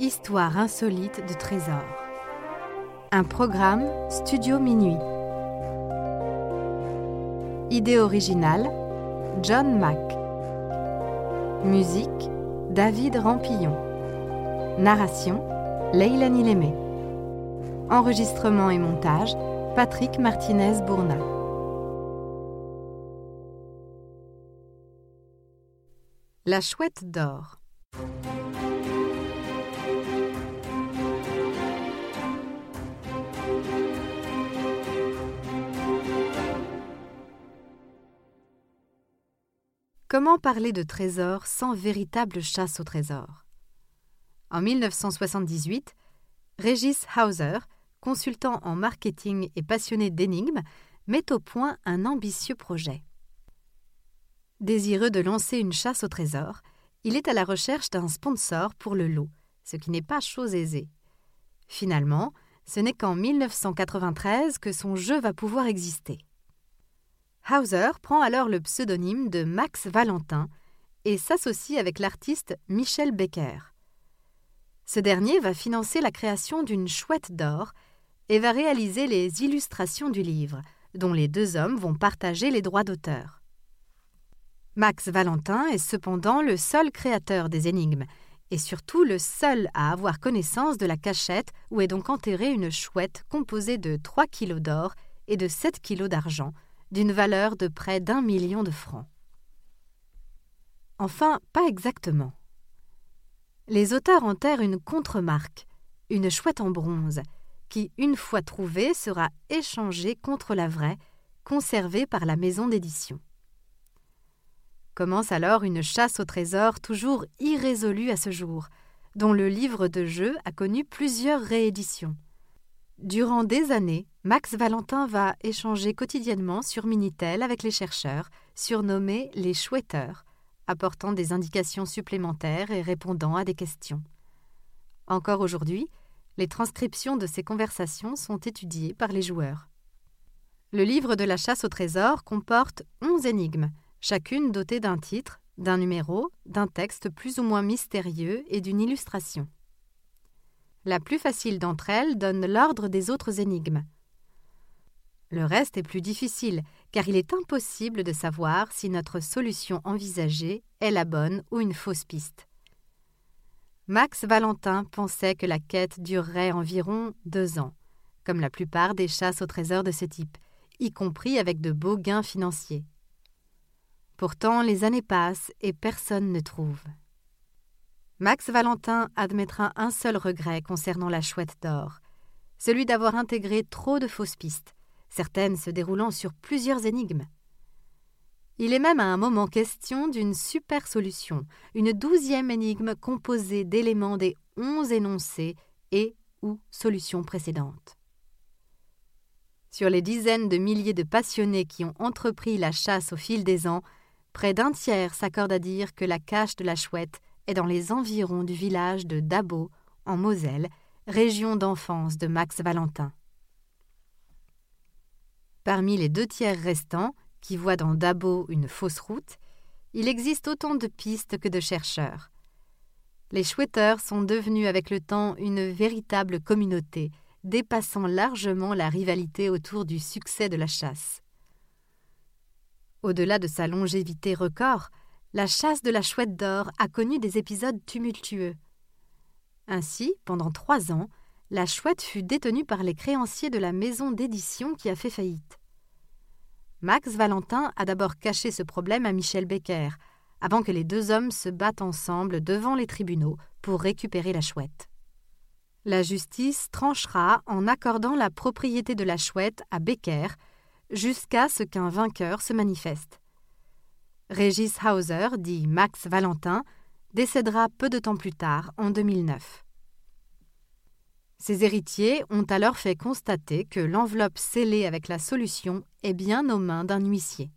Histoire insolite de trésors. Un programme Studio Minuit. Idée originale John Mack. Musique David Rampillon. Narration Leilani Lémé. Enregistrement et montage Patrick Martinez-Bourna. La chouette d'or. Comment parler de trésors sans véritable chasse au trésor? En 1978, Régis Hauser, consultant en marketing et passionné d'énigmes, met au point un ambitieux projet. Désireux de lancer une chasse au trésor, il est à la recherche d'un sponsor pour le lot, ce qui n'est pas chose aisée. Finalement, ce n'est qu'en 1993 que son jeu va pouvoir exister. Hauser prend alors le pseudonyme de Max Valentin et s'associe avec l'artiste Michel Becker. Ce dernier va financer la création d'une chouette d'or et va réaliser les illustrations du livre, dont les deux hommes vont partager les droits d'auteur. Max Valentin est cependant le seul créateur des énigmes, et surtout le seul à avoir connaissance de la cachette où est donc enterrée une chouette composée de 3 kilos d'or et de 7 kilos d'argent, d'une valeur de près d'un million de francs. Enfin, pas exactement. Les auteurs enterrent une contremarque, une chouette en bronze, qui, une fois trouvée, sera échangée contre la vraie, conservée par la maison d'édition. Commence alors une chasse au trésor toujours irrésolue à ce jour, dont le livre de jeu a connu plusieurs rééditions. Durant des années, Max Valentin va échanger quotidiennement sur Minitel avec les chercheurs, surnommés les chouetteurs, apportant des indications supplémentaires et répondant à des questions. Encore aujourd'hui, les transcriptions de ces conversations sont étudiées par les joueurs. Le livre de la chasse au trésor comporte onze énigmes, chacune dotée d'un titre, d'un numéro, d'un texte plus ou moins mystérieux et d'une illustration. La plus facile d'entre elles donne l'ordre des autres énigmes. Le reste est plus difficile, car il est impossible de savoir si notre solution envisagée est la bonne ou une fausse piste. Max Valentin pensait que la quête durerait environ deux ans, comme la plupart des chasses au trésor de ce type, y compris avec de beaux gains financiers. Pourtant, les années passent et personne ne trouve. Max Valentin admettra un seul regret concernant la chouette d'or, celui d'avoir intégré trop de fausses pistes, certaines se déroulant sur plusieurs énigmes. Il est même à un moment question d'une super solution, une douzième énigme composée d'éléments des onze énoncés et ou solutions précédentes. Sur les dizaines de milliers de passionnés qui ont entrepris la chasse au fil des ans, près d'un tiers s'accorde à dire que la cache de la chouette est dans les environs du village de Dabo, en Moselle, région d'enfance de Max Valentin. Parmi les deux tiers restants, qui voient dans Dabo une fausse route, il existe autant de pistes que de chercheurs. Les chouetteurs sont devenus avec le temps une véritable communauté, dépassant largement la rivalité autour du succès de la chasse. Au-delà de sa longévité record, la chasse de la chouette d'or a connu des épisodes tumultueux. Ainsi, pendant trois ans, la chouette fut détenue par les créanciers de la maison d'édition qui a fait faillite. Max Valentin a d'abord caché ce problème à Michel Becker, avant que les deux hommes se battent ensemble devant les tribunaux pour récupérer la chouette. La justice tranchera en accordant la propriété de la chouette à Becker jusqu'à ce qu'un vainqueur se manifeste. Régis Hauser, dit Max Valentin, décédera peu de temps plus tard, en 2009. Ses héritiers ont alors fait constater que l'enveloppe scellée avec la solution est bien aux mains d'un huissier.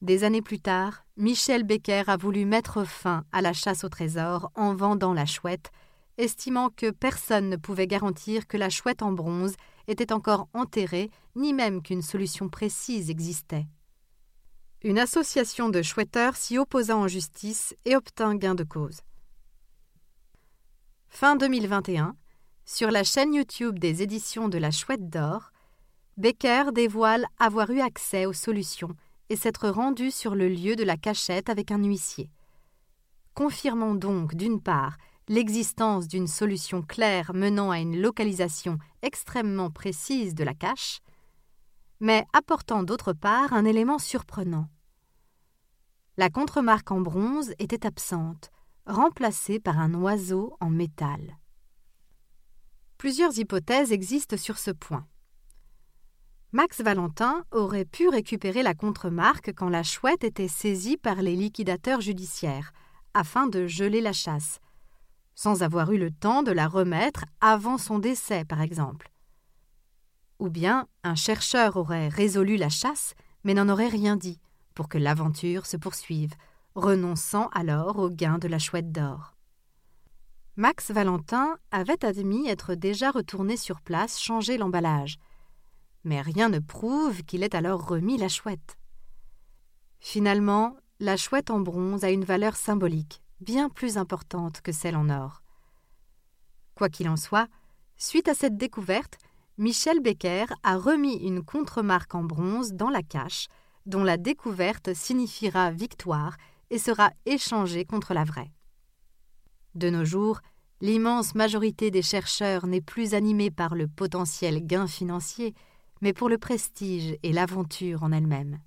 Des années plus tard, Michel Becker a voulu mettre fin à la chasse au trésor en vendant la chouette, estimant que personne ne pouvait garantir que la chouette en bronze était encore enterrée, ni même qu'une solution précise existait. Une association de chouetteurs s'y opposa en justice et obtint gain de cause. Fin 2021, sur la chaîne YouTube des éditions de la Chouette d'Or, Becker dévoile avoir eu accès aux solutions et s'être rendu sur le lieu de la cachette avec un huissier. Confirmons donc, d'une part, l'existence d'une solution claire menant à une localisation extrêmement précise de la cache, mais apportant d'autre part un élément surprenant. La contremarque en bronze était absente, remplacée par un oiseau en métal. Plusieurs hypothèses existent sur ce point. Max Valentin aurait pu récupérer la contremarque quand la chouette était saisie par les liquidateurs judiciaires, afin de geler la chasse, sans avoir eu le temps de la remettre avant son décès, par exemple. Ou bien un chercheur aurait résolu la chasse, mais n'en aurait rien dit, pour que l'aventure se poursuive, renonçant alors au gain de la chouette d'or. Max Valentin avait admis être déjà retourné sur place changer l'emballage, mais rien ne prouve qu'il ait alors remis la chouette. Finalement, la chouette en bronze a une valeur symbolique, bien plus importante que celle en or. Quoi qu'il en soit, suite à cette découverte, Michel Becker a remis une contremarque en bronze dans la cache, dont la découverte signifiera victoire et sera échangée contre la vraie. De nos jours, l'immense majorité des chercheurs n'est plus animée par le potentiel gain financier, mais pour le prestige et l'aventure en elle-même.